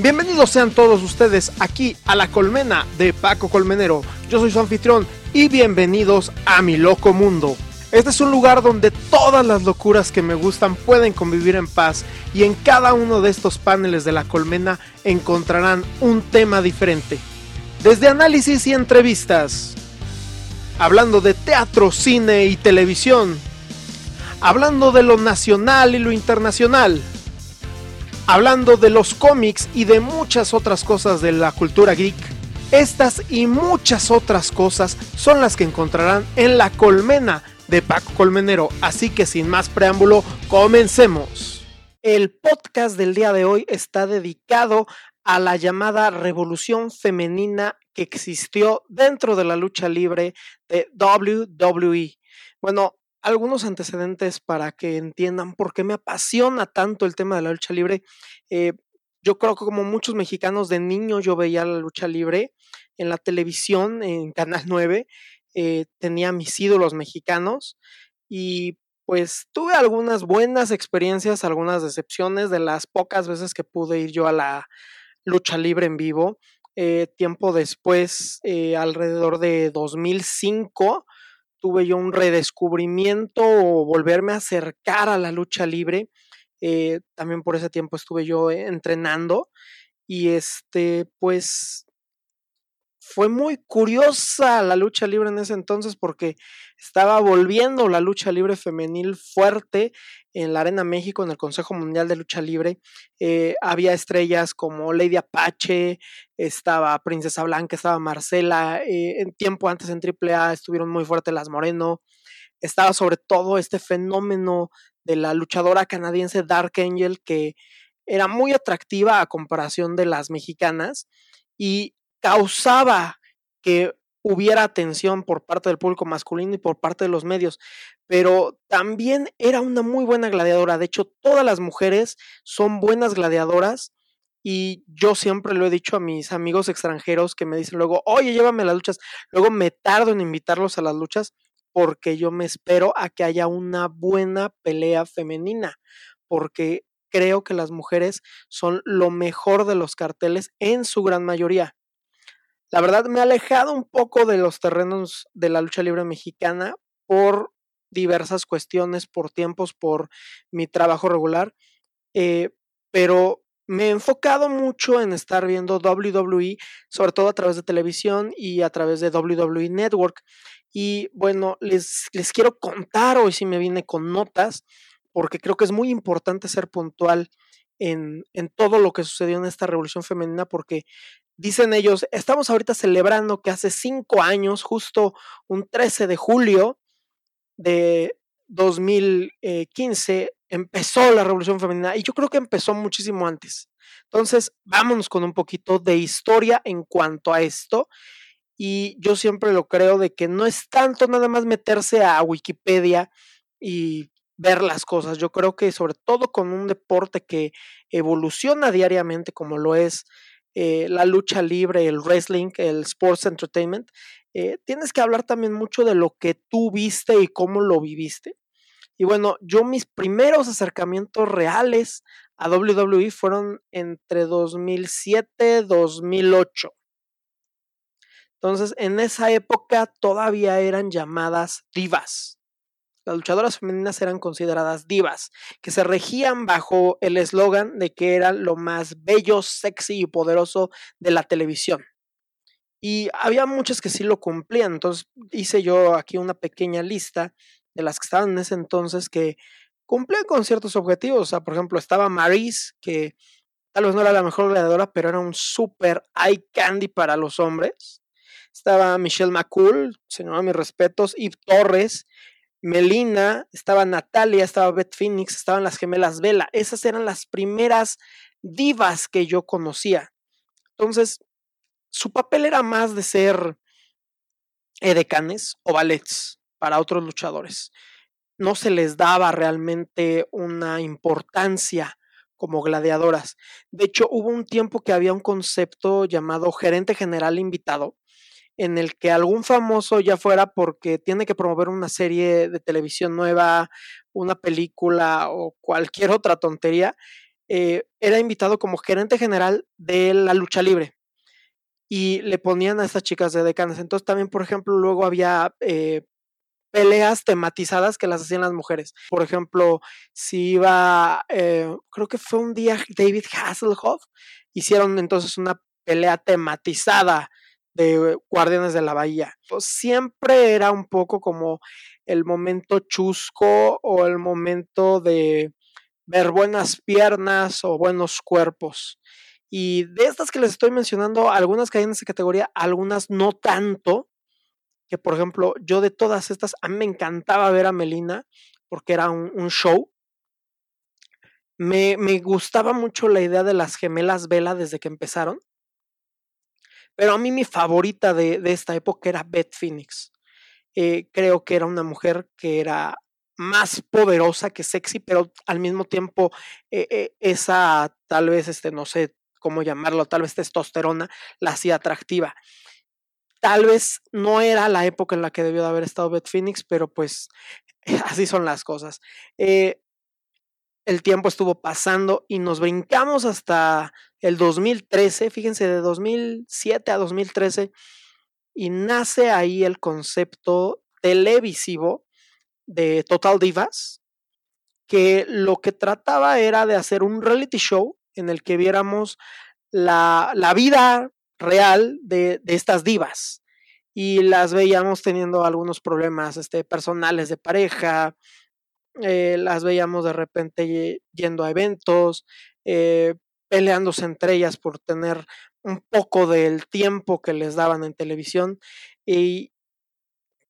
Bienvenidos sean todos ustedes aquí a la colmena de Paco Colmenero. Yo soy su anfitrión y bienvenidos a mi loco mundo. Este es un lugar donde todas las locuras que me gustan pueden convivir en paz y en cada uno de estos paneles de la colmena encontrarán un tema diferente. Desde análisis y entrevistas, hablando de teatro, cine y televisión, hablando de lo nacional y lo internacional, hablando de los cómics y de muchas otras cosas de la cultura geek. Estas y muchas otras cosas son las que encontrarán en la colmena de Paco Colmenero, así que sin más preámbulo, comencemos. El podcast del día de hoy está dedicado a la llamada revolución femenina que existió dentro de la lucha libre de WWE. Bueno, algunos antecedentes para que entiendan por qué me apasiona tanto el tema de la lucha libre. Eh, yo creo que como muchos mexicanos de niño yo veía la lucha libre en la televisión, en Canal 9, eh, tenía mis ídolos mexicanos y pues tuve algunas buenas experiencias, algunas decepciones de las pocas veces que pude ir yo a la lucha libre en vivo. Eh, tiempo después, alrededor de 2005, tuve yo un redescubrimiento o volverme a acercar a la lucha libre. Eh, también por ese tiempo estuve yo entrenando y este, pues fue muy curiosa la lucha libre en ese entonces porque estaba volviendo la lucha libre femenil fuerte en la Arena México, en el Consejo Mundial de Lucha Libre. Eh, había estrellas como Lady Apache, estaba Princesa Blanca, estaba Marcela. Eh, en tiempo antes en AAA estuvieron muy fuertes las Moreno. Estaba sobre todo este fenómeno de la luchadora canadiense Dark Angel que era muy atractiva a comparación de las mexicanas y causaba que hubiera atención por parte del público masculino y por parte de los medios, pero también era una muy buena gladiadora. De hecho, todas las mujeres son buenas gladiadoras y yo siempre lo he dicho a mis amigos extranjeros que me dicen luego, oye, llévame a las luchas. Luego me tardo en invitarlos a las luchas porque yo me espero a que haya una buena pelea femenina, porque creo que las mujeres son lo mejor de los carteles en su gran mayoría. La verdad me ha alejado un poco de los terrenos de la lucha libre mexicana por diversas cuestiones, por tiempos, por mi trabajo regular, eh, pero me he enfocado mucho en estar viendo WWE, sobre todo a través de televisión y a través de WWE Network. Y bueno, les, les quiero contar hoy si me vine con notas, porque creo que es muy importante ser puntual en, en, todo lo que sucedió en esta revolución femenina, porque Dicen ellos, estamos ahorita celebrando que hace cinco años, justo un 13 de julio de 2015, empezó la revolución femenina y yo creo que empezó muchísimo antes. Entonces, vámonos con un poquito de historia en cuanto a esto. Y yo siempre lo creo de que no es tanto nada más meterse a Wikipedia y ver las cosas. Yo creo que sobre todo con un deporte que evoluciona diariamente como lo es eh, la lucha libre, el wrestling, el sports entertainment, eh, tienes que hablar también mucho de lo que tú viste y cómo lo viviste. Y bueno, yo mis primeros acercamientos reales a WWE fueron entre 2007 y 2008. Entonces, en esa época todavía eran llamadas divas las luchadoras femeninas eran consideradas divas, que se regían bajo el eslogan de que eran lo más bello, sexy y poderoso de la televisión. Y había muchas que sí lo cumplían, entonces hice yo aquí una pequeña lista de las que estaban en ese entonces que cumplían con ciertos objetivos. O sea, por ejemplo, estaba Maris, que tal vez no era la mejor gladiadora, pero era un super eye candy para los hombres. Estaba Michelle McCool, señora, mis respetos, y Torres, Melina, estaba Natalia, estaba Beth Phoenix, estaban las gemelas Vela. Esas eran las primeras divas que yo conocía. Entonces, su papel era más de ser edecanes o ballets para otros luchadores. No se les daba realmente una importancia como gladiadoras. De hecho, hubo un tiempo que había un concepto llamado gerente general invitado, en el que algún famoso ya fuera porque tiene que promover una serie de televisión nueva, una película o cualquier otra tontería, eh, era invitado como gerente general de la lucha libre y le ponían a estas chicas de decanas. Entonces también, por ejemplo, luego había eh, peleas tematizadas que las hacían las mujeres. Por ejemplo, si iba, eh, creo que fue un día David Hasselhoff, hicieron entonces una pelea tematizada de Guardianes de la Bahía. Pues siempre era un poco como el momento chusco o el momento de ver buenas piernas o buenos cuerpos. Y de estas que les estoy mencionando, algunas caen en esa categoría, algunas no tanto. Que por ejemplo, yo de todas estas, a me encantaba ver a Melina porque era un, show. Me, gustaba mucho la idea de las gemelas Vela desde que empezaron. Pero a mí mi favorita de, esta época era Beth Phoenix. Eh, creo que era una mujer que era más poderosa que sexy, pero al mismo tiempo eh, eh, esa tal vez, este, no sé cómo llamarlo, tal vez testosterona la hacía atractiva. Tal vez no era la época en la que debió de haber estado Beth Phoenix, pero pues así son las cosas. El tiempo estuvo pasando y nos brincamos hasta el 2013, fíjense, de 2007 a 2013, y nace ahí el concepto televisivo de Total Divas, que lo que trataba era de hacer un reality show en el que viéramos la, vida real de, estas divas y las veíamos teniendo algunos problemas este, personales de pareja, eh, las veíamos de repente yendo a eventos, eh, peleándose entre ellas por tener un poco del tiempo que les daban en televisión y,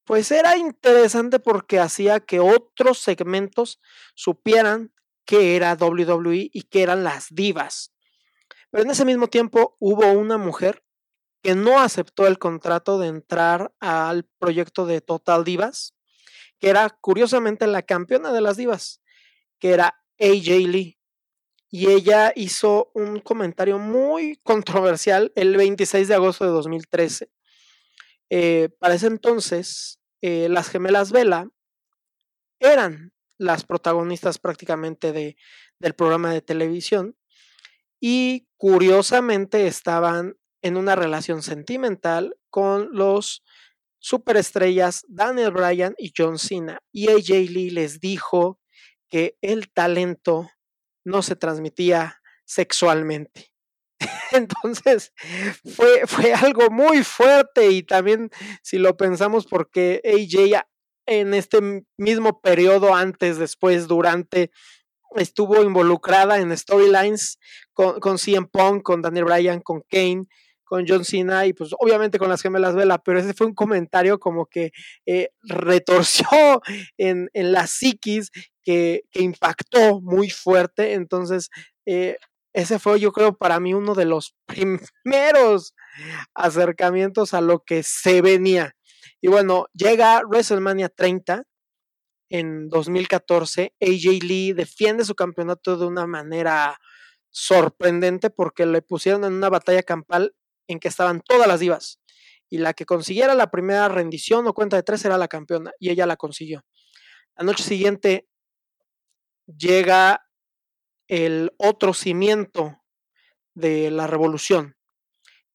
pues era interesante porque hacía que otros segmentos supieran qué era WWE y qué eran las divas. Pero en ese mismo tiempo hubo una mujer que no aceptó el contrato de entrar al proyecto de Total Divas, que era curiosamente la campeona de las divas, que era AJ Lee. Y ella hizo un comentario muy controversial el 26 de agosto de 2013. Eh, para ese entonces, eh, las gemelas Vela eran las protagonistas prácticamente de, del programa de televisión y curiosamente estaban en una relación sentimental con los superestrellas Daniel Bryan y John Cena. Y AJ Lee les dijo que el talento no se transmitía sexualmente. Entonces, fue, fue algo muy fuerte y también si lo pensamos porque AJ en este mismo periodo, antes, después, durante, estuvo involucrada en storylines con, con CM Punk, con Daniel Bryan, con Kane, con John Cena y pues obviamente con las gemelas Vela, pero ese fue un comentario como que eh, retorció en, la psiquis que, que, impactó muy fuerte, entonces eh, ese fue yo creo para mí uno de los primeros acercamientos a lo que se venía. Y bueno, llega WrestleMania 30 en 2014. AJ Lee defiende su campeonato de una manera sorprendente porque le pusieron en una batalla campal en que estaban todas las divas. Y la que consiguiera la primera rendición o cuenta de tres era la campeona. Y ella la consiguió. La noche siguiente llega el otro cimiento de la revolución.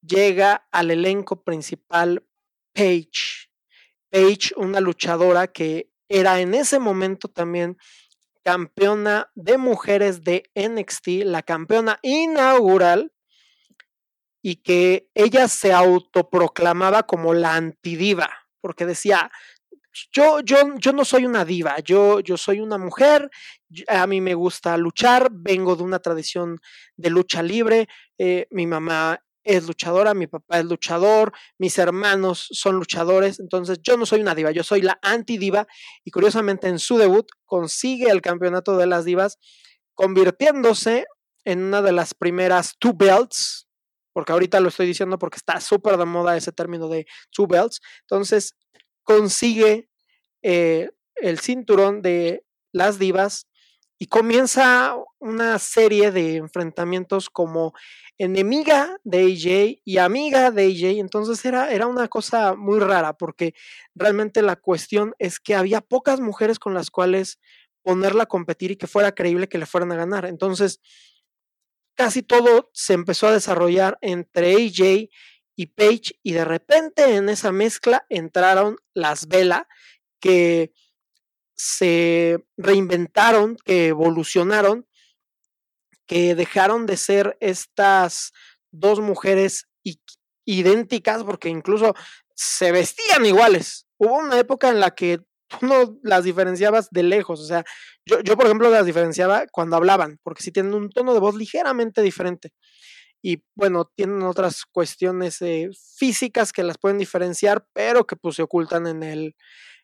Llega al elenco principal Paige. Paige, una luchadora que era en ese momento también campeona de mujeres de NXT, la campeona inaugural, y que ella se autoproclamaba como la antidiva, porque decía, yo, yo, yo no soy una diva, yo, yo soy una mujer, a mí me gusta luchar, vengo de una tradición de lucha libre, eh, mi mamá es luchadora, mi papá es luchador, mis hermanos son luchadores, entonces yo no soy una diva, yo soy la anti-diva y curiosamente en su debut consigue el campeonato de las divas, convirtiéndose en una de las primeras two belts, porque ahorita lo estoy diciendo porque está súper de moda ese término de two belts, entonces consigue eh, el cinturón de las divas y comienza una serie de enfrentamientos como enemiga de AJ y amiga de AJ. Entonces era, era una cosa muy rara porque realmente la cuestión es que había pocas mujeres con las cuales ponerla a competir y que fuera creíble que le fueran a ganar. Entonces, casi todo se empezó a desarrollar entre AJ y Paige y de repente en esa mezcla entraron las Vela que se reinventaron, que evolucionaron, que dejaron de ser estas dos mujeres idénticas porque incluso se vestían iguales. Hubo una época en la que no las diferenciabas de lejos, o sea, yo, por ejemplo las diferenciaba cuando hablaban, porque sí tienen un tono de voz ligeramente diferente y bueno, tienen otras cuestiones eh, físicas que las pueden diferenciar, pero que pues se ocultan en el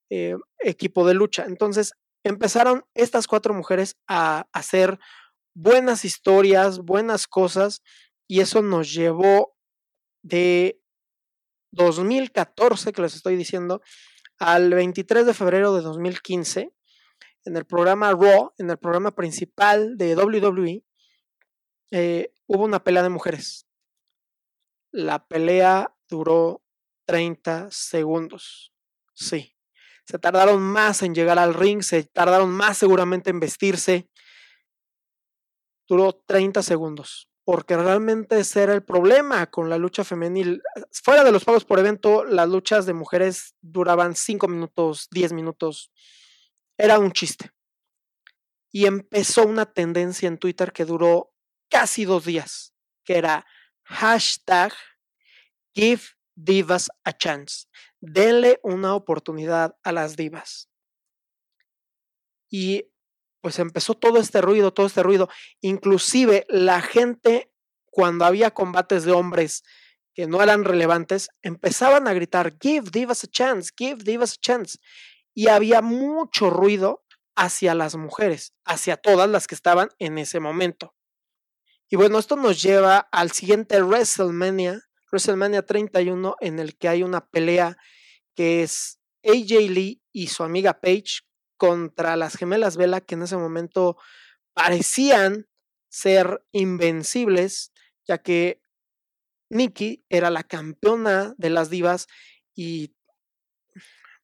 eh, equipo de lucha. Entonces empezaron estas cuatro mujeres a hacer buenas historias, buenas cosas, y eso nos llevó de 2014, que les estoy diciendo, al 23 de febrero de 2015, en el programa Raw, en el programa principal de WWE, eh, hubo una pelea de mujeres. La pelea duró 30 segundos. Sí. Se tardaron más en llegar al ring, se tardaron más seguramente en vestirse. Duró 30 segundos. Porque realmente ese era el problema con la lucha femenil. Fuera de los pagos por evento, las luchas de mujeres duraban 5 minutos, 10 minutos. Era un chiste. Y empezó una tendencia en Twitter que duró casi dos días, que era hashtag Give Divas a Chance. Denle una oportunidad a las divas. Y pues empezó todo este ruido, todo este ruido. Inclusive la gente, cuando había combates de hombres que no eran relevantes, empezaban a gritar, Give Divas a Chance, Give Divas a Chance. Y había mucho ruido hacia las mujeres, hacia todas las que estaban en ese momento. Y bueno, esto nos lleva al siguiente WrestleMania, WrestleMania 31, en el que hay una pelea que es AJ Lee y su amiga Paige contra las gemelas Vela, que en ese momento parecían ser invencibles, ya que Nikki era la campeona de las divas y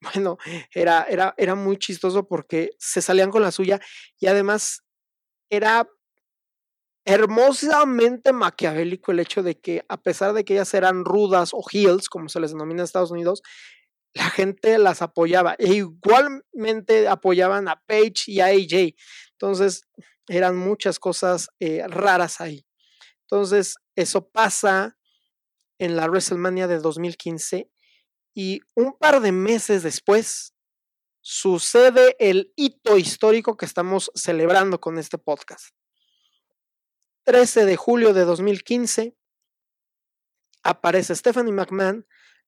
bueno, era, era, era muy chistoso porque se salían con la suya y además era hermosamente maquiavélico el hecho de que a pesar de que ellas eran rudas o heels, como se les denomina en Estados Unidos, la gente las apoyaba e igualmente apoyaban a Paige y a AJ. Entonces eran muchas cosas eh, raras ahí. Entonces eso pasa en la WrestleMania de 2015 y un par de meses después sucede el hito histórico que estamos celebrando con este podcast. 13 de julio de 2015 aparece Stephanie McMahon,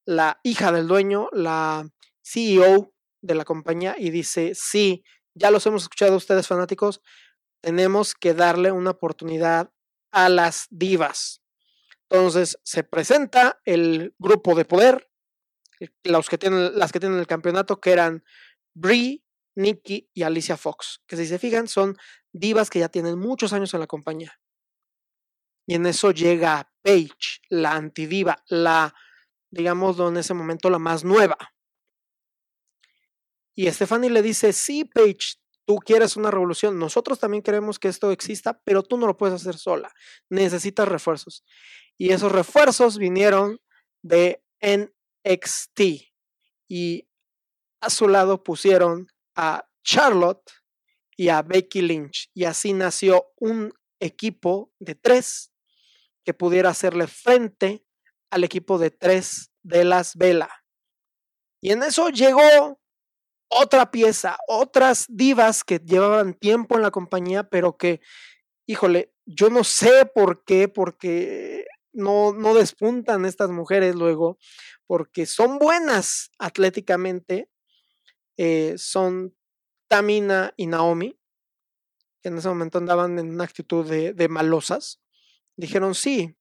la hija del dueño, la CEO de la compañía, y dice, sí, ya los hemos escuchado ustedes fanáticos, tenemos que darle una oportunidad a las divas. Entonces se presenta el grupo de poder, los que tienen, las que tienen el campeonato, que eran Brie, Nikki y Alicia Fox, que si se fijan son divas que ya tienen muchos años en la compañía. Y en eso llega Paige, la antidiva, la, digamos, en ese momento la más nueva. Y Stephanie le dice, sí, Paige, tú quieres una revolución, nosotros también queremos que esto exista, pero tú no lo puedes hacer sola, necesitas refuerzos. Y esos refuerzos vinieron de NXT. Y a su lado pusieron a Charlotte y a Becky Lynch. Y así nació un equipo de tres que pudiera hacerle frente al equipo de tres de las Vela. Y en eso llegó otra pieza, otras divas que llevaban tiempo en la compañía, pero que, híjole, yo no sé por qué, porque no, no despuntan estas mujeres luego, porque son buenas atléticamente, eh, son Tamina y Naomi, que en ese momento andaban en una actitud de, de malosas, Dijeron, sí,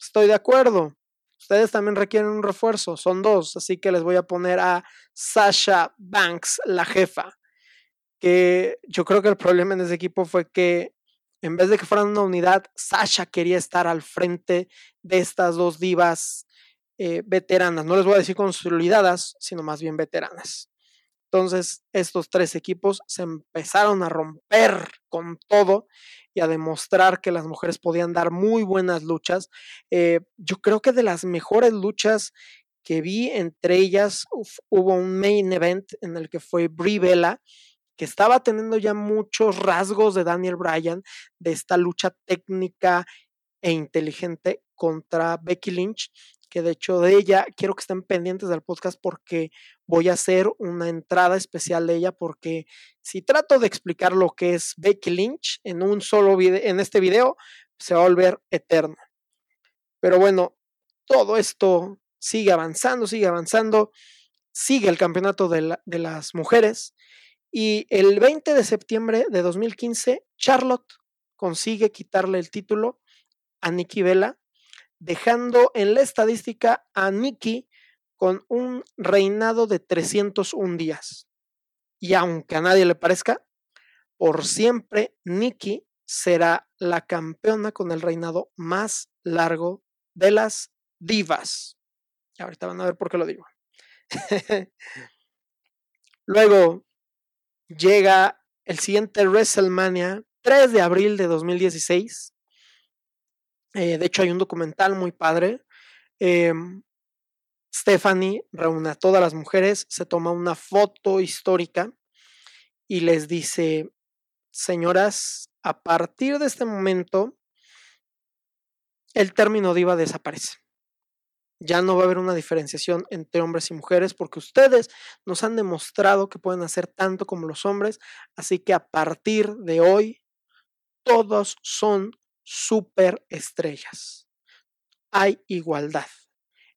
estoy de acuerdo. Ustedes también requieren un refuerzo, son dos, así que les voy a poner a Sasha Banks, la jefa. Que yo creo que el problema en ese equipo fue que en vez de que fueran una unidad, Sasha quería estar al frente de estas dos divas eh, veteranas. No les voy a decir consolidadas, sino más bien veteranas. Entonces, estos tres equipos se empezaron a romper con todo y a demostrar que las mujeres podían dar muy buenas luchas. Eh, yo creo que de las mejores luchas que vi, entre ellas hubo un main event en el que fue Brie Bella, que estaba teniendo ya muchos rasgos de Daniel Bryan, de esta lucha técnica e inteligente contra Becky Lynch, que de hecho de ella quiero que estén pendientes del podcast porque voy a hacer una entrada especial de ella porque si trato de explicar lo que es Becky Lynch en un solo video, en este video, se va a volver eterno. Pero bueno, todo esto sigue avanzando, sigue avanzando, sigue el campeonato de, de las mujeres y el 20 de septiembre de 2015 Charlotte consigue quitarle el título a Nikki Vela, dejando en la estadística a Nikki con un reinado de 301 días. Y aunque a nadie le parezca, por siempre Nikki será la campeona con el reinado más largo de las divas. Ahorita van a ver por qué lo digo. Luego llega el siguiente WrestleMania, 3 de abril de 2016, eh, de hecho, hay un documental muy padre. Em, Stephanie reúne a todas las mujeres, se toma una foto histórica y les dice, señoras, a partir de este momento, el término diva desaparece. Ya no va a haber una diferenciación entre hombres y mujeres porque ustedes nos han demostrado que pueden hacer tanto como los hombres, así que a partir de hoy, todos son superestrellas. Hay igualdad.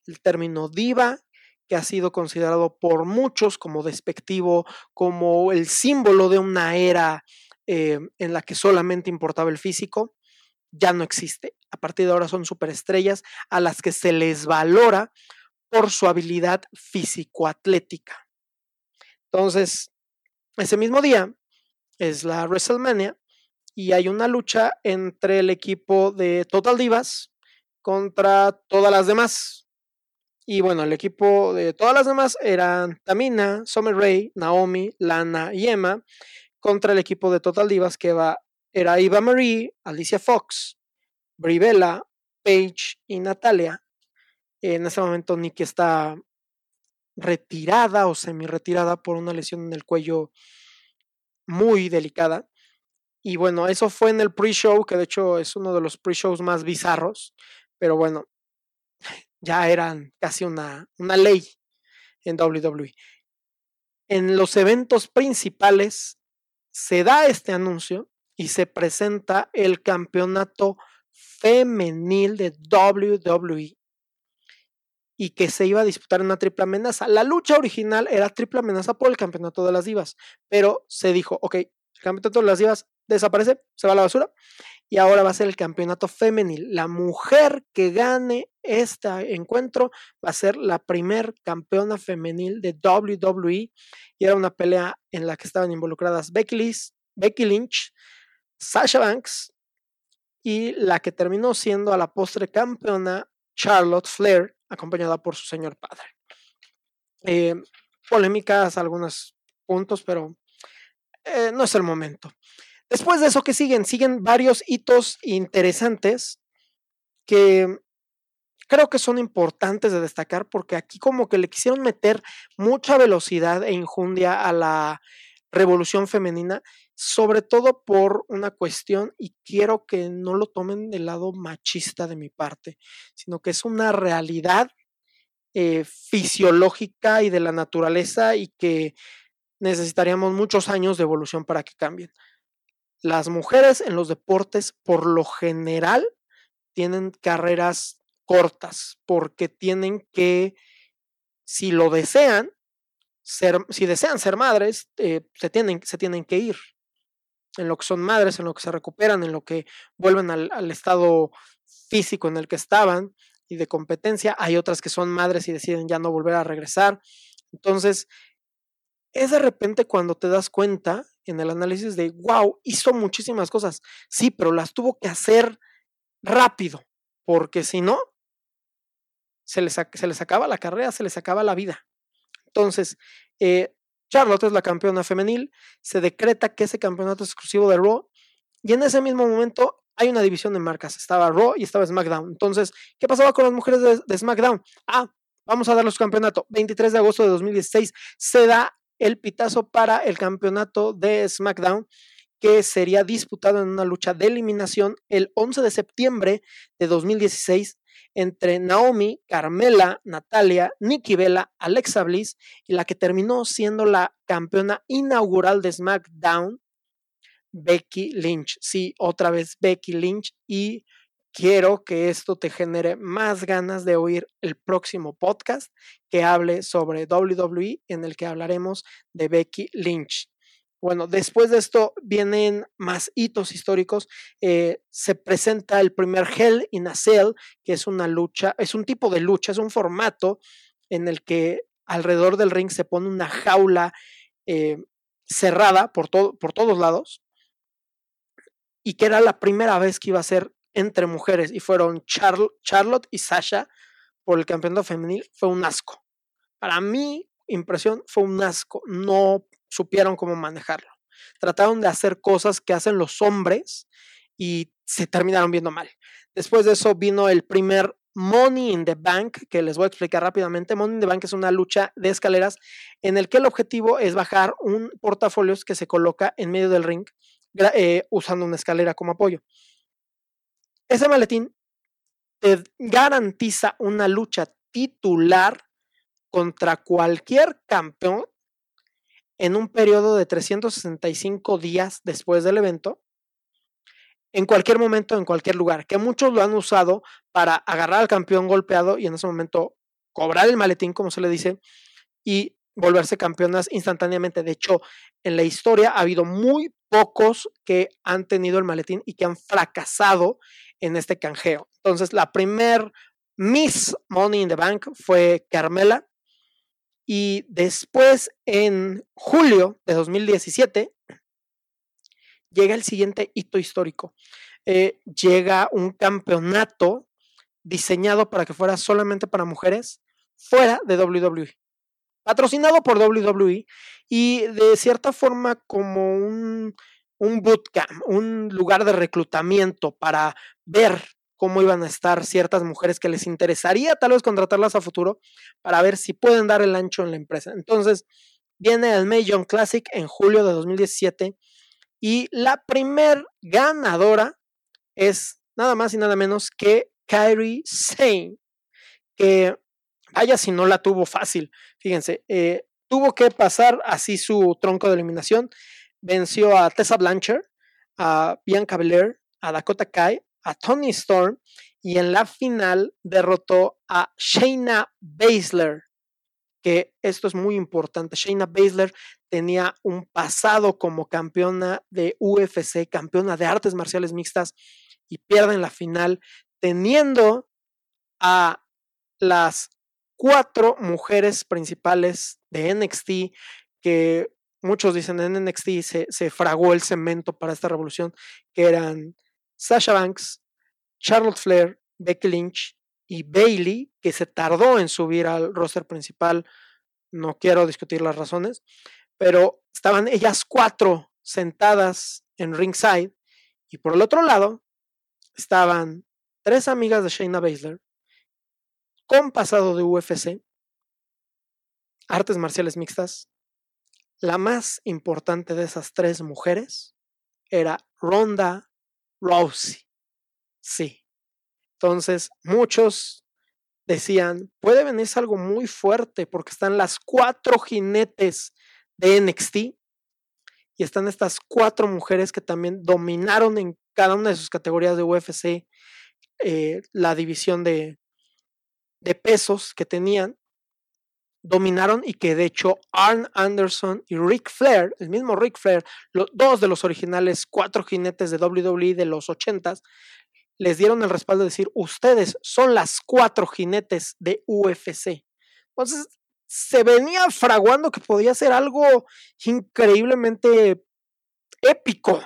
El término diva, que ha sido considerado por muchos como despectivo, como el símbolo de una era eh, en la que solamente importaba el físico, ya no existe. A partir de ahora son superestrellas a las que se les valora por su habilidad físico-atlética. Entonces, ese mismo día es la WrestleMania y hay una lucha entre el equipo de Total Divas contra todas las demás. Y bueno, el equipo de todas las demás eran Tamina, Summer Rae, Naomi, Lana y Emma, contra el equipo de Total Divas que va, era Eva Marie, Alicia Fox, Brivella, Paige y Natalia. En ese momento Nikki está retirada o semi retirada por una lesión en el cuello muy delicada. Y bueno, eso fue en el pre-show, que de hecho es uno de los pre-shows más bizarros, pero bueno, ya eran casi una, una ley en WWE. En los eventos principales se da este anuncio y se presenta el campeonato femenil de WWE y que se iba a disputar una triple amenaza. La lucha original era triple amenaza por el campeonato de las divas, pero se dijo, ok, el campeonato de las divas desaparece, se va a la basura. Y ahora va a ser el campeonato femenil. La mujer que gane este encuentro va a ser la primer campeona femenil de WWE. Y era una pelea en la que estaban involucradas Becky, Becky Lynch, Sasha Banks y la que terminó siendo a la postre campeona Charlotte Flair, acompañada por su señor padre. Eh, polémicas, algunos puntos, pero eh, no es el momento. Después de eso, ¿qué siguen? Siguen varios hitos interesantes que creo que son importantes de destacar porque aquí como que le quisieron meter mucha velocidad e injundia a la revolución femenina, sobre todo por una cuestión, y quiero que no lo tomen del lado machista de mi parte, sino que es una realidad eh, fisiológica y de la naturaleza y que necesitaríamos muchos años de evolución para que cambien. Las mujeres en los deportes, por lo general, tienen carreras cortas porque tienen que, si lo desean, ser, si desean ser madres, eh, se, tienen, se tienen que ir. En lo que son madres, en lo que se recuperan, en lo que vuelven al, al estado físico en el que estaban y de competencia. Hay otras que son madres y deciden ya no volver a regresar. Entonces, es de repente cuando te das cuenta en el análisis de, wow, hizo muchísimas cosas. Sí, pero las tuvo que hacer rápido, porque si no, se les, se les acaba la carrera, se les acaba la vida. Entonces, eh, Charlotte es la campeona femenil, se decreta que ese campeonato es exclusivo de Raw y en ese mismo momento hay una división de marcas, estaba Raw y estaba SmackDown. Entonces, ¿qué pasaba con las mujeres de, SmackDown? Ah, vamos a darle su campeonato. 23 de agosto de 2016 se da el pitazo para el campeonato de SmackDown que sería disputado en una lucha de eliminación el 11 de septiembre de 2016 entre Naomi, Carmela, Natalia, Nikki Bella, Alexa Bliss y la que terminó siendo la campeona inaugural de SmackDown, Becky Lynch. Sí, otra vez Becky Lynch y quiero que esto te genere más ganas de oír el próximo podcast que hable sobre WWE en el que hablaremos de Becky Lynch. Bueno, después de esto vienen más hitos históricos. Eh, se presenta el primer Hell in a Cell, que es una lucha, es un tipo de lucha, es un formato en el que alrededor del ring se pone una jaula eh, cerrada por, por todos lados y que era la primera vez que iba a ser entre mujeres y fueron Charlotte y Sasha por el campeonato femenil. Fue un asco. Para mí, impresión, fue un asco. No supieron cómo manejarlo. Trataron de hacer cosas que hacen los hombres y se terminaron viendo mal. Después de eso vino el primer Money in the Bank, que les voy a explicar rápidamente. Money in the Bank es una lucha de escaleras en el que el objetivo es bajar un portafolio que se coloca en medio del ring eh, usando una escalera como apoyo. Ese maletín te garantiza una lucha titular contra cualquier campeón en un periodo de 365 días después del evento, en cualquier momento, en cualquier lugar, que muchos lo han usado para agarrar al campeón golpeado y en ese momento cobrar el maletín, como se le dice, y volverse campeonas instantáneamente. De hecho, en la historia ha habido muy pocos que han tenido el maletín y que han fracasado en este canjeo. Entonces, la primer Miss Money in the Bank fue Carmela, y después, en julio de 2017, llega el siguiente hito histórico. Eh, llega un campeonato diseñado para que fuera solamente para mujeres fuera de WWE. Patrocinado por WWE y de cierta forma como un, un bootcamp, un lugar de reclutamiento para ver cómo iban a estar ciertas mujeres que les interesaría tal vez contratarlas a futuro para ver si pueden dar el ancho en la empresa. Entonces, viene el May Young Classic en julio de 2017 y la primer ganadora es nada más y nada menos que Kyrie Sane, que vaya si no la tuvo fácil. Fíjense, eh, tuvo que pasar así su tronco de eliminación. Venció a Tessa Blanchard, a Bianca Belair, a Dakota Kai, a Tony Storm y en la final derrotó a Shayna Baszler, que esto es muy importante. Shayna Baszler tenía un pasado como campeona de UFC, campeona de artes marciales mixtas y pierde en la final teniendo a las cuatro mujeres principales de NXT que muchos dicen en NXT se, se fragó el cemento para esta revolución, que eran Sasha Banks, Charlotte Flair, Becky Lynch y Bailey, que se tardó en subir al roster principal. No quiero discutir las razones, pero estaban ellas cuatro sentadas en ringside y por el otro lado estaban tres amigas de Shayna Baszler con pasado de UFC, artes marciales mixtas. La más importante de esas tres mujeres era Ronda Rousey. Sí. Entonces, muchos decían, puede venirse algo muy fuerte porque están las cuatro jinetes de NXT y están estas cuatro mujeres que también dominaron en cada una de sus categorías de UFC eh, la división de, de pesos que tenían dominaron y que de hecho Arn Anderson y Rick Flair, el mismo Rick Flair, los dos de los originales cuatro jinetes de WWE de los ochentas, les dieron el respaldo de decir, ustedes son las cuatro jinetes de UFC. Entonces, se venía fraguando que podía ser algo increíblemente épico,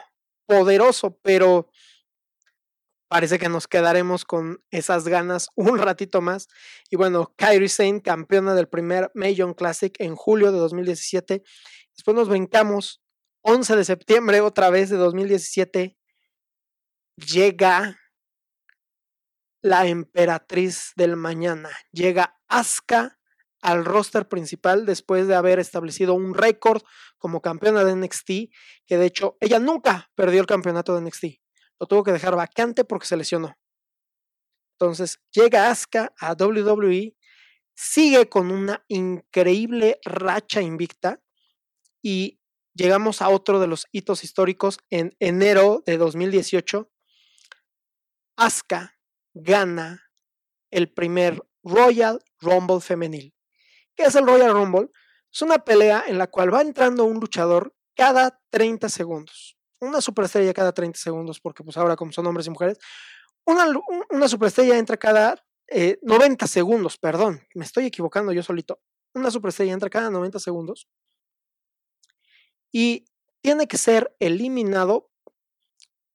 poderoso, pero parece que nos quedaremos con esas ganas un ratito más. Y bueno, Kyrie Sane, campeona del primer Major Classic en julio de 2017. Después nos brincamos 11 de septiembre otra vez de 2017. Llega la emperatriz del mañana. Llega Asuka al roster principal después de haber establecido un récord como campeona de NXT, que de hecho ella nunca perdió el campeonato de NXT. Lo tuvo que dejar vacante porque se lesionó. Entonces llega Asuka a WWE, sigue con una increíble racha invicta y llegamos a otro de los hitos históricos en enero de 2018. Asuka gana el primer Royal Rumble femenil. ¿Qué es el Royal Rumble? Es una pelea en la cual va entrando un luchador cada 30 segundos. Una superestrella cada 30 segundos, porque pues ahora como son hombres y mujeres, una, una superestrella entra cada 90 eh, segundos, perdón, me estoy equivocando yo solito. Una superestrella entra cada 90 segundos y tiene que ser eliminado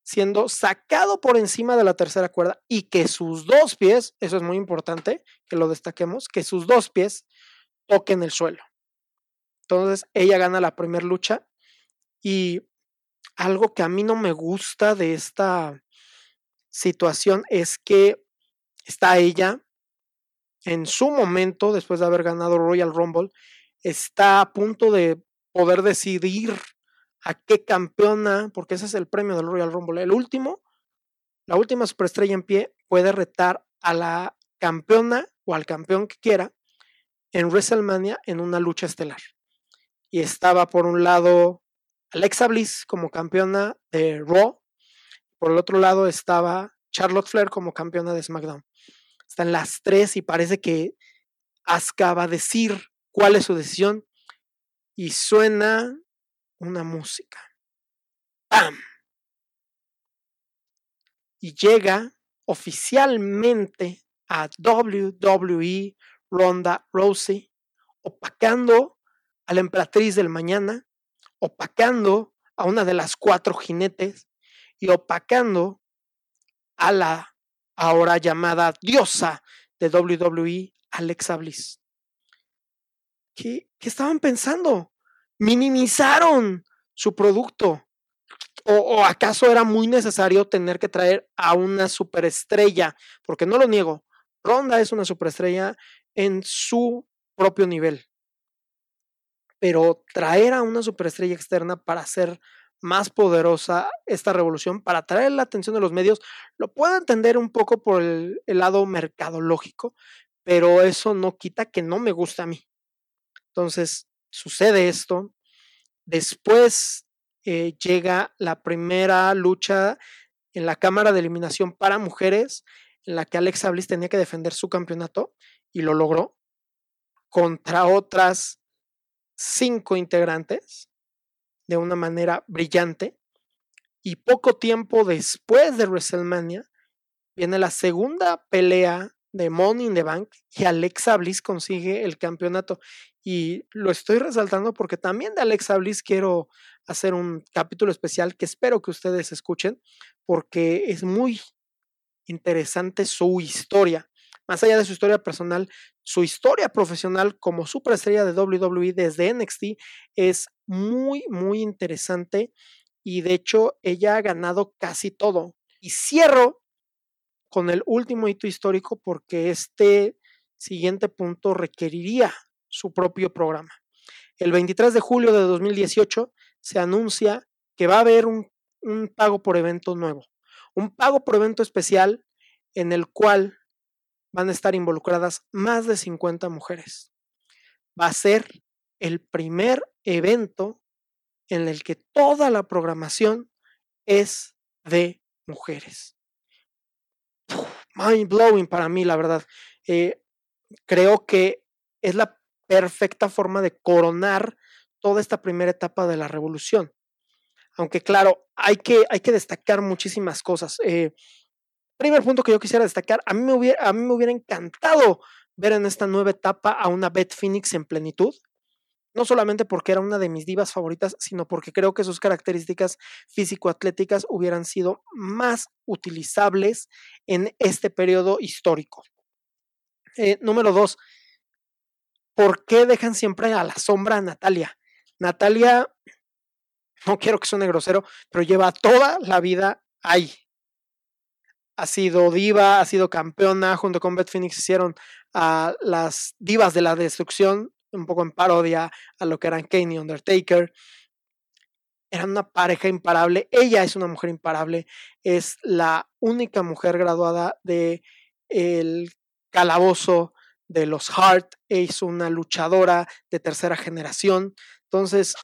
siendo sacado por encima de la tercera cuerda y que sus dos pies, eso es muy importante que lo destaquemos, que sus dos pies toque en el suelo. Entonces ella gana la primera lucha y algo que a mí no me gusta de esta situación es que está ella en su momento, después de haber ganado Royal Rumble, está a punto de poder decidir a qué campeona, porque ese es el premio del Royal Rumble. El último, la última superestrella en pie puede retar a la campeona o al campeón que quiera en WrestleMania en una lucha estelar. Y estaba por un lado Alexa Bliss como campeona de Raw, por el otro lado estaba Charlotte Flair como campeona de SmackDown. Están las tres y parece que Asuka va a decir cuál es su decisión y suena una música. ¡Pam! Y llega oficialmente a WWE Ronda Rousey, opacando a la emperatriz del mañana, opacando a una de las cuatro jinetes y opacando a la ahora llamada diosa de WWE, Alexa Bliss. ¿Qué, qué estaban pensando? Minimizaron su producto. ¿O, ¿O, acaso era muy necesario tener que traer a una superestrella? Porque no lo niego, Ronda es una superestrella en su propio nivel. Pero traer a una superestrella externa para hacer más poderosa esta revolución, para atraer la atención de los medios, lo puedo entender un poco por el, lado mercadológico, pero eso no quita que no me gusta a mí. Entonces, sucede esto. Después eh, llega la primera lucha en la Cámara de Eliminación para Mujeres, en la que Alexa Bliss tenía que defender su campeonato y lo logró contra otras cinco integrantes de una manera brillante. Y poco tiempo después de WrestleMania viene la segunda pelea de Money in the Bank y Alexa Bliss consigue el campeonato. Y lo estoy resaltando porque también de Alexa Bliss quiero hacer un capítulo especial que espero que ustedes escuchen porque es muy interesante su historia más allá de su historia personal, su historia profesional como superestrella de WWE desde NXT es muy, muy interesante y de hecho ella ha ganado casi todo. Y cierro con el último hito histórico porque este siguiente punto requeriría su propio programa. El 23 de julio de 2018 se anuncia que va a haber un, un pago por evento nuevo, un pago por evento especial en el cual van a estar involucradas más de 50 mujeres. Va a ser el primer evento en el que toda la programación es de mujeres. Mind blowing para mí, la verdad. Eh, creo que es la perfecta forma de coronar toda esta primera etapa de la revolución. Aunque claro, hay que, hay que destacar muchísimas cosas. Eh, Primer punto que yo quisiera destacar, a mí me hubiera, a mí me hubiera encantado ver en esta nueva etapa a una Beth Phoenix en plenitud. no solamente porque era una de mis divas favoritas, sino porque creo que sus características físico-atléticas hubieran sido más utilizables en este periodo histórico. Eh, número dos, ¿por qué dejan siempre a la sombra a Natalia? Natalia, no quiero que suene grosero, pero lleva toda la vida ahí. Ha sido diva, ha sido campeona, junto con Beth Phoenix hicieron a las divas de la destrucción, un poco en parodia a lo que eran Kane Undertaker. Eran una pareja imparable. Ella es una mujer imparable. Es la única mujer graduada de el calabozo de los Hart. Es una luchadora de tercera generación. Entonces,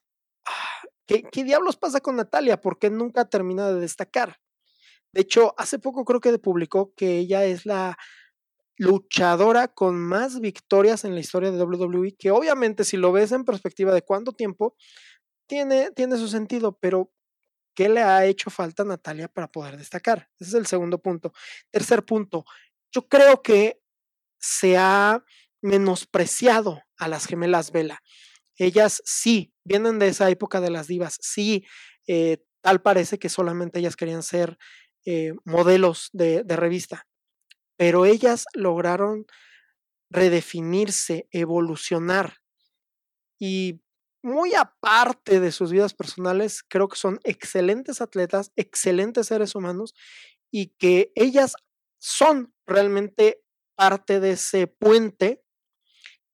ah, ¿qué, ¿qué, diablos pasa con Natalia? ¿Por qué nunca termina de destacar? De hecho, hace poco creo que publicó que ella es la luchadora con más victorias en la historia de WWE, que obviamente si lo ves en perspectiva de cuánto tiempo, tiene, tiene su sentido, pero ¿qué le ha hecho falta a Natalia para poder destacar? Ese es el segundo punto. Tercer punto, yo creo que se ha menospreciado a las gemelas Vela. Ellas sí, vienen de esa época de las divas, sí, eh, tal parece que solamente ellas querían ser eh, modelos de, de revista pero ellas lograron redefinirse, evolucionar y muy aparte de sus vidas personales, creo que son excelentes atletas, excelentes seres humanos y que ellas son realmente parte de ese puente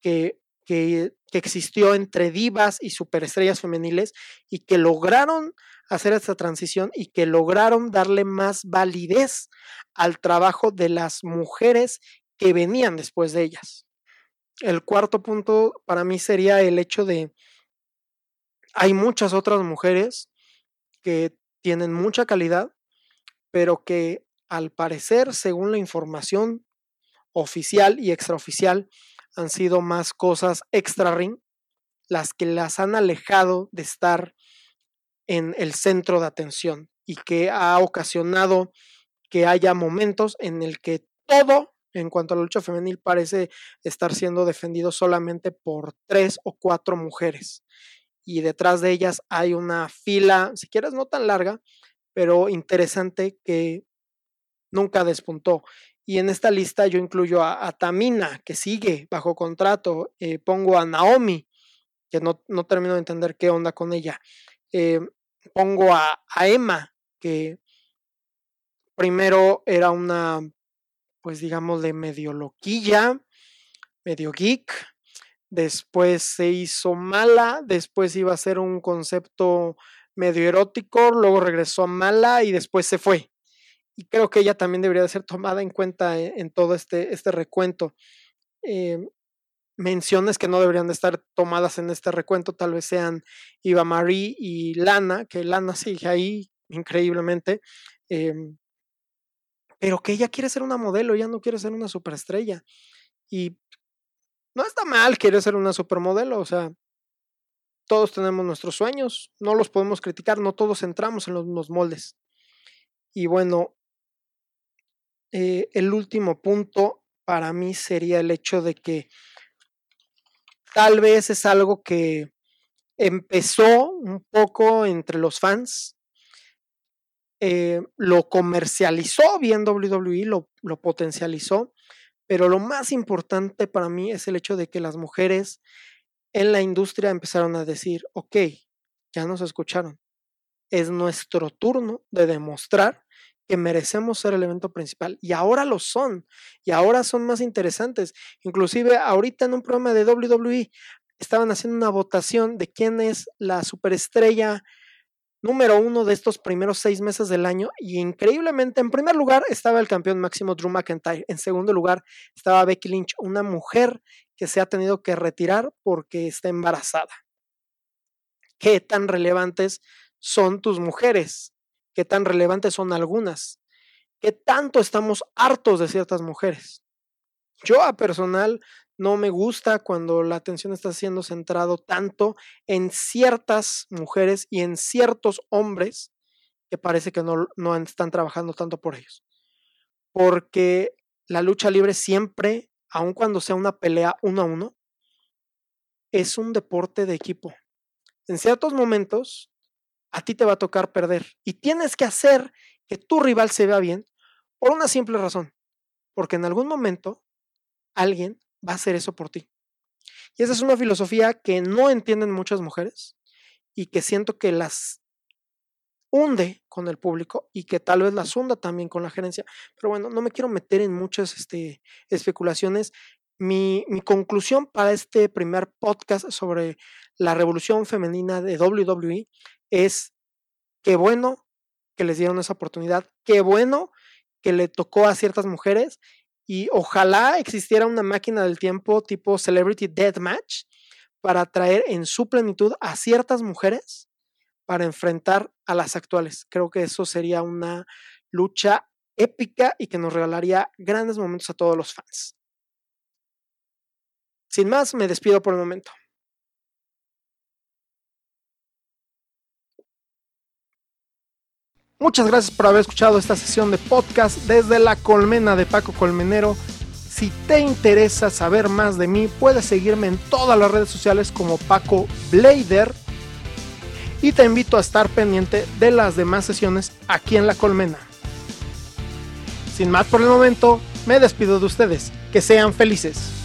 que, que, que existió entre divas y superestrellas femeniles y que lograron hacer esta transición y que lograron darle más validez al trabajo de las mujeres que venían después de ellas. El cuarto punto para mí sería el hecho de hay muchas otras mujeres que tienen mucha calidad, pero que al parecer, según la información oficial y extraoficial, han sido más cosas extra ring las que las han alejado de estar en el centro de atención y que ha ocasionado que haya momentos en el que todo en cuanto a la lucha femenil parece estar siendo defendido solamente por tres o cuatro mujeres y detrás de ellas hay una fila, si quieres no tan larga, pero interesante que nunca despuntó. Y en esta lista yo incluyo a, Tamina, que sigue bajo contrato, eh, pongo a Naomi, que no, no, termino de entender qué onda con ella. Eh, pongo a, Emma, que primero era una, pues digamos, de medio loquilla, medio geek, después se hizo mala, después iba a ser un concepto medio erótico, luego regresó a mala y después se fue. Y creo que ella también debería de ser tomada en cuenta en, todo este, este recuento. Eh, menciones que no deberían de estar tomadas en este recuento tal vez sean Iva Marie y Lana, que Lana sigue ahí increíblemente, em, pero que ella quiere ser una modelo, ella no quiere ser una superestrella. Y no está mal querer ser una supermodelo, o sea, todos tenemos nuestros sueños, no los podemos criticar, no todos entramos en los mismos moldes. Y bueno, eh, el último punto para mí sería el hecho de que Tal vez es algo que empezó un poco entre los fans, eh, lo comercializó bien WWE, lo, lo potencializó, pero lo más importante para mí es el hecho de que las mujeres en la industria empezaron a decir, ok, ya nos escucharon, es nuestro turno de demostrar que merecemos ser el evento principal. Y ahora lo son. Y ahora son más interesantes. Inclusive ahorita en un programa de WWE estaban haciendo una votación de quién es la superestrella número uno de estos primeros seis meses del año. Y increíblemente, en primer lugar estaba el campeón máximo Drew McIntyre. En segundo lugar estaba Becky Lynch, una mujer que se ha tenido que retirar porque está embarazada. ¿Qué tan relevantes son tus mujeres? Qué tan relevantes son algunas, qué tanto estamos hartos de ciertas mujeres. Yo a personal no me gusta cuando la atención está siendo centrado tanto en ciertas mujeres y en ciertos hombres que parece que no, no están trabajando tanto por ellos. Porque la lucha libre siempre, aun cuando sea una pelea uno a uno, es un deporte de equipo. En ciertos momentos, a ti te va a tocar perder y tienes que hacer que tu rival se vea bien por una simple razón, porque en algún momento alguien va a hacer eso por ti. Y esa es una filosofía que no entienden muchas mujeres y que siento que las hunde con el público y que tal vez las hunda también con la gerencia. Pero bueno, no me quiero meter en muchas este, especulaciones. Mi, mi, conclusión para este primer podcast sobre la revolución femenina de WWE es que bueno que les dieron esa oportunidad, qué bueno que le tocó a ciertas mujeres y ojalá existiera una máquina del tiempo tipo Celebrity Deathmatch para traer en su plenitud a ciertas mujeres para enfrentar a las actuales. Creo que eso sería una lucha épica y que nos regalaría grandes momentos a todos los fans. Sin más, me despido por el momento. Muchas gracias por haber escuchado esta sesión de podcast desde la colmena de Paco Colmenero. Si te interesa saber más de mí, puedes seguirme en todas las redes sociales como Paco Blader. Y te invito a estar pendiente de las demás sesiones aquí en la colmena. Sin más por el momento, me despido de ustedes. Que sean felices.